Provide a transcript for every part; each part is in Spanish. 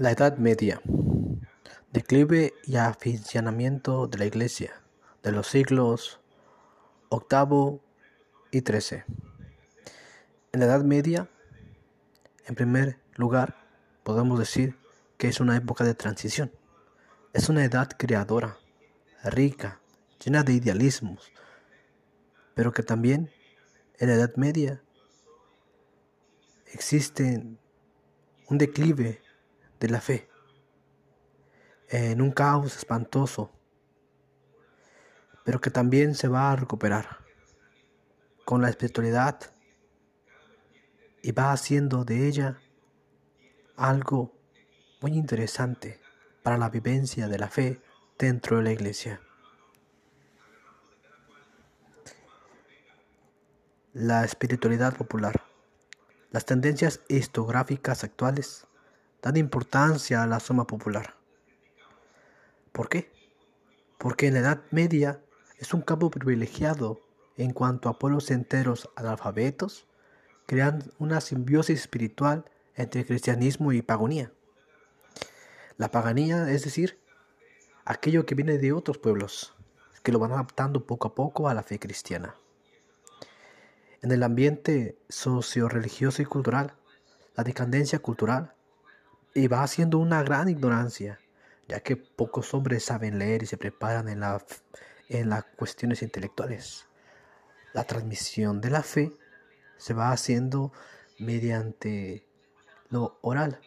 La Edad Media. Declive y aficionamiento de la Iglesia de los siglos VIII y XIII. En la Edad Media, en primer lugar, podemos decir que es una época de transición. Es una edad creadora, rica, llena de idealismos, pero que también en la Edad Media existe un declive de la fe, en un caos espantoso, pero que también se va a recuperar con la espiritualidad y va haciendo de ella algo muy interesante para la vivencia de la fe dentro de la iglesia. La espiritualidad popular. Las tendencias histográficas actuales dan importancia a la suma popular. ¿Por qué? Porque en la Edad Media es un campo privilegiado en cuanto a pueblos enteros analfabetos crean una simbiosis espiritual entre cristianismo y pagonía. La paganía, es decir, aquello que viene de otros pueblos, que lo van adaptando poco a poco a la fe cristiana. En el ambiente socio-religioso y cultural, la decadencia cultural y va haciendo una gran ignorancia, ya que pocos hombres saben leer y se preparan en, la, en las cuestiones intelectuales. La transmisión de la fe se va haciendo mediante lo oral.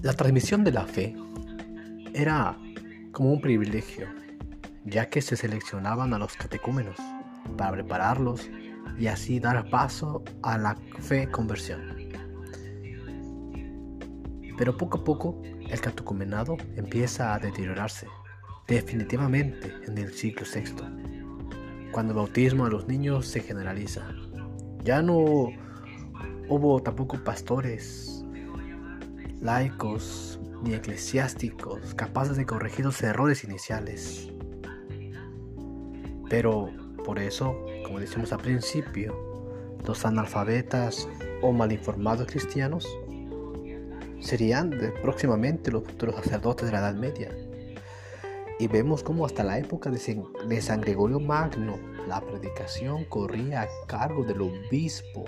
La transmisión de la fe era como un privilegio ya que se seleccionaban a los catecúmenos para prepararlos y así dar paso a la fe conversión. Pero poco a poco el catecumenado empieza a deteriorarse, definitivamente en el siglo VI, cuando el bautismo a los niños se generaliza. Ya no hubo tampoco pastores, laicos ni eclesiásticos capaces de corregir los errores iniciales. Pero por eso, como decimos al principio, los analfabetas o malinformados cristianos serían próximamente los futuros sacerdotes de la Edad Media. Y vemos cómo hasta la época de San Gregorio Magno la predicación corría a cargo del obispo.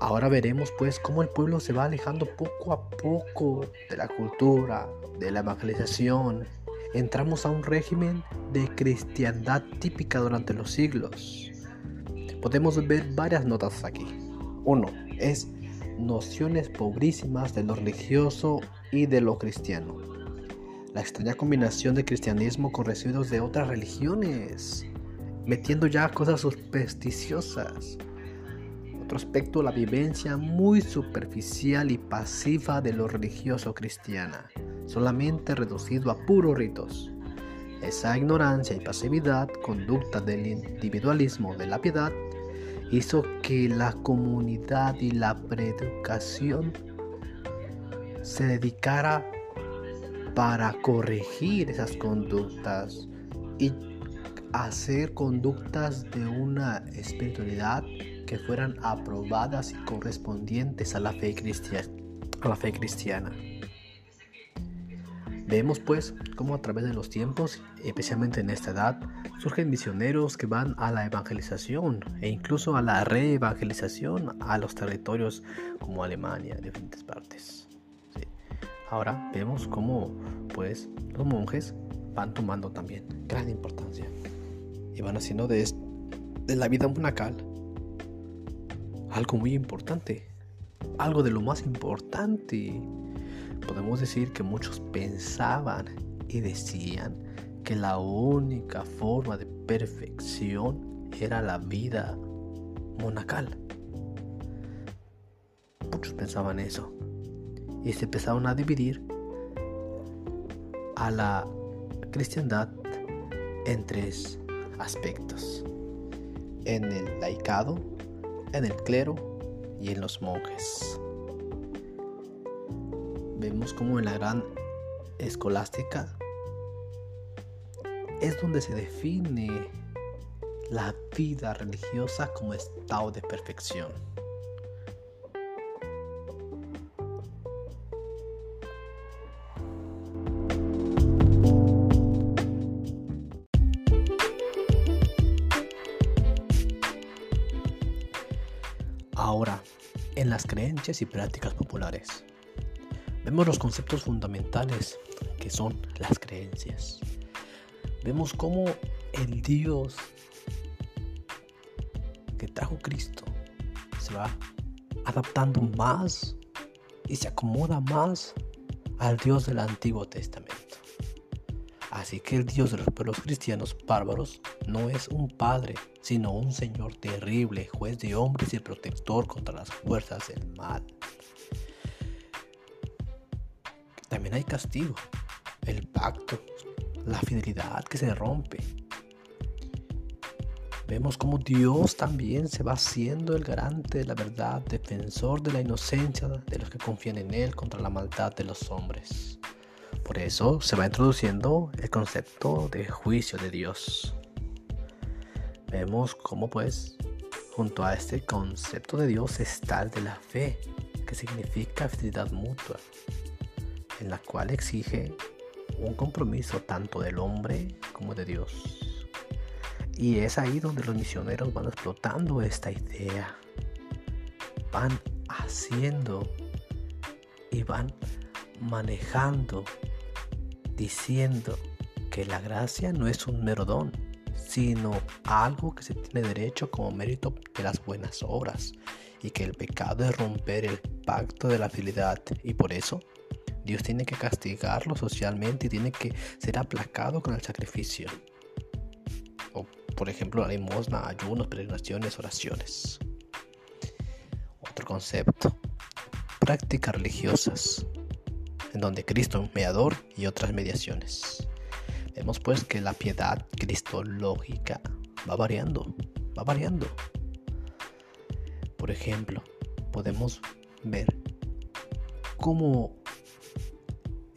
Ahora veremos pues cómo el pueblo se va alejando poco a poco de la cultura, de la evangelización entramos a un régimen de cristiandad típica durante los siglos. Podemos ver varias notas aquí. Uno es nociones pobrísimas de lo religioso y de lo cristiano. La extraña combinación de cristianismo con residuos de otras religiones, metiendo ya cosas supersticiosas. Otro aspecto, la vivencia muy superficial y pasiva de lo religioso cristiana solamente reducido a puros ritos. Esa ignorancia y pasividad, conducta del individualismo de la piedad, hizo que la comunidad y la preeducación se dedicara para corregir esas conductas y hacer conductas de una espiritualidad que fueran aprobadas y correspondientes a la fe cristiana. A la fe cristiana. Vemos pues cómo a través de los tiempos, especialmente en esta edad, surgen misioneros que van a la evangelización e incluso a la reevangelización a los territorios como Alemania, diferentes partes. Ahora vemos cómo pues los monjes van tomando también gran importancia y van haciendo de, de la vida monacal algo muy importante, algo de lo más importante podemos decir que muchos pensaban y decían que la única forma de perfección era la vida monacal. Muchos pensaban eso y se empezaron a dividir a la cristiandad en tres aspectos. En el laicado, en el clero y en los monjes vemos como en la gran escolástica es donde se define la vida religiosa como estado de perfección. Ahora, en las creencias y prácticas populares, vemos los conceptos fundamentales que son las creencias. Vemos cómo el Dios que trajo Cristo se va adaptando más y se acomoda más al Dios del Antiguo Testamento. Así que el Dios de los pueblos cristianos bárbaros no es un padre, sino un Señor terrible, juez de hombres y protector contra las fuerzas del mal. También hay castigo, el pacto, la fidelidad que se rompe. Vemos como Dios también se va haciendo el garante de la verdad, defensor de la inocencia de los que confían en Él contra la maldad de los hombres. Por eso se va introduciendo el concepto de juicio de Dios. Vemos cómo pues junto a este concepto de Dios está el de la fe, que significa fidelidad mutua, en la cual exige un compromiso tanto del hombre como de Dios. Y es ahí donde los misioneros van explotando esta idea, van haciendo y van manejando, diciendo que la gracia no es un mero don, sino algo que se tiene derecho como mérito de las buenas obras, y que el pecado es romper el pacto de la fidelidad, y por eso Dios tiene que castigarlo socialmente y tiene que ser aplacado con el sacrificio. O, por ejemplo, la limosna, ayunos, peregrinaciones, oraciones. Otro concepto. Prácticas religiosas, en donde Cristo es mediador y otras mediaciones. Vemos pues que la piedad cristológica va variando, va variando. Por ejemplo, podemos ver cómo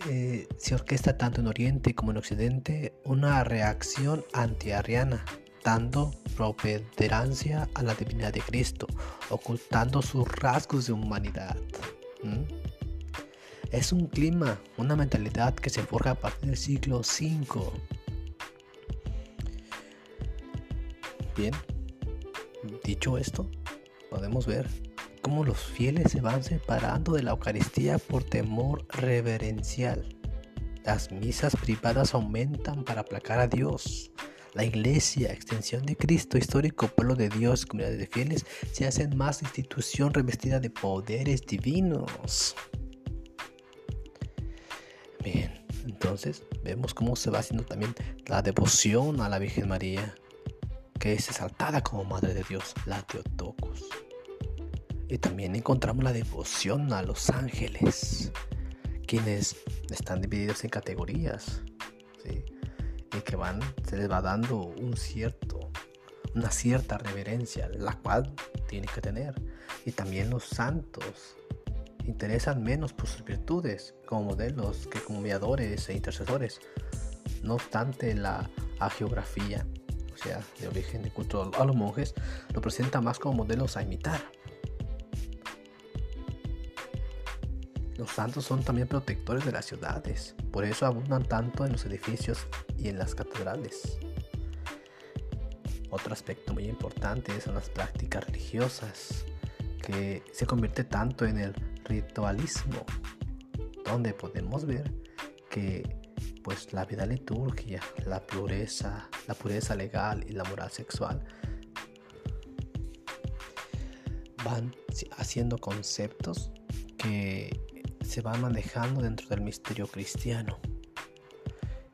eh, se orquesta tanto en Oriente como en Occidente una reacción antiariana, dando propederancia a la divinidad de Cristo, ocultando sus rasgos de humanidad. Es un clima, una mentalidad que se forja a partir del siglo V. Bien, dicho esto, podemos ver cómo los fieles se van separando de la Eucaristía por temor reverencial. Las misas privadas aumentan para aplacar a Dios. La iglesia, extensión de Cristo, histórico pueblo de Dios, comunidades de fieles, se hacen más institución revestida de poderes divinos. Bien, entonces vemos cómo se va haciendo también la devoción a la Virgen María, que es exaltada como Madre de Dios, la Teotocos. Y también encontramos la devoción a los ángeles, quienes están divididos en categorías, y que van, se les va dando un cierto, una cierta reverencia, la cual tiene que tener. Y también los santos, interesan menos por sus virtudes como modelos que como mediadores e intercesores. No obstante, la geografía, o sea, de origen de culto a los monjes, lo presenta más como modelos a imitar. Los santos son también protectores de las ciudades, por eso abundan tanto en los edificios y en las catedrales. Otro aspecto muy importante son las prácticas religiosas, que se convierte tanto en el ritualismo, donde podemos ver que pues la vida liturgia, la pureza, la pureza legal y la moral sexual van haciendo conceptos que se van manejando dentro del misterio cristiano.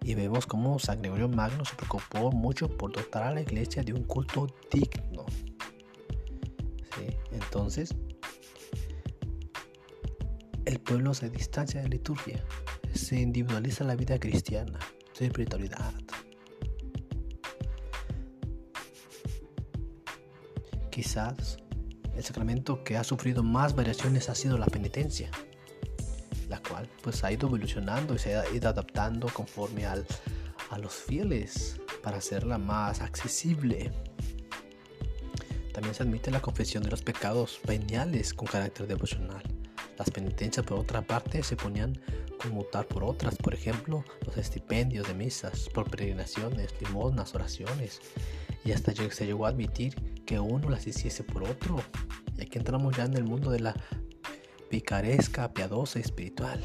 Y vemos cómo San Gregorio Magno se preocupó mucho por dotar a la iglesia de un culto digno. Entonces, el pueblo se distancia de la liturgia, se individualiza la vida cristiana, su espiritualidad. Quizás el sacramento que ha sufrido más variaciones ha sido la penitencia, la cual pues ha ido evolucionando y se ha ido adaptando conforme al, a los fieles para hacerla más accesible. También se admite la confesión de los pecados veniales con carácter devocional. Las penitencias, por otra parte, se ponían conmutar por otras, por ejemplo, los estipendios de misas, por peregrinaciones, limosnas, oraciones. Y hasta se llegó a admitir que uno las hiciese por otro. Y aquí entramos ya en el mundo de la picaresca, piadosa espiritual.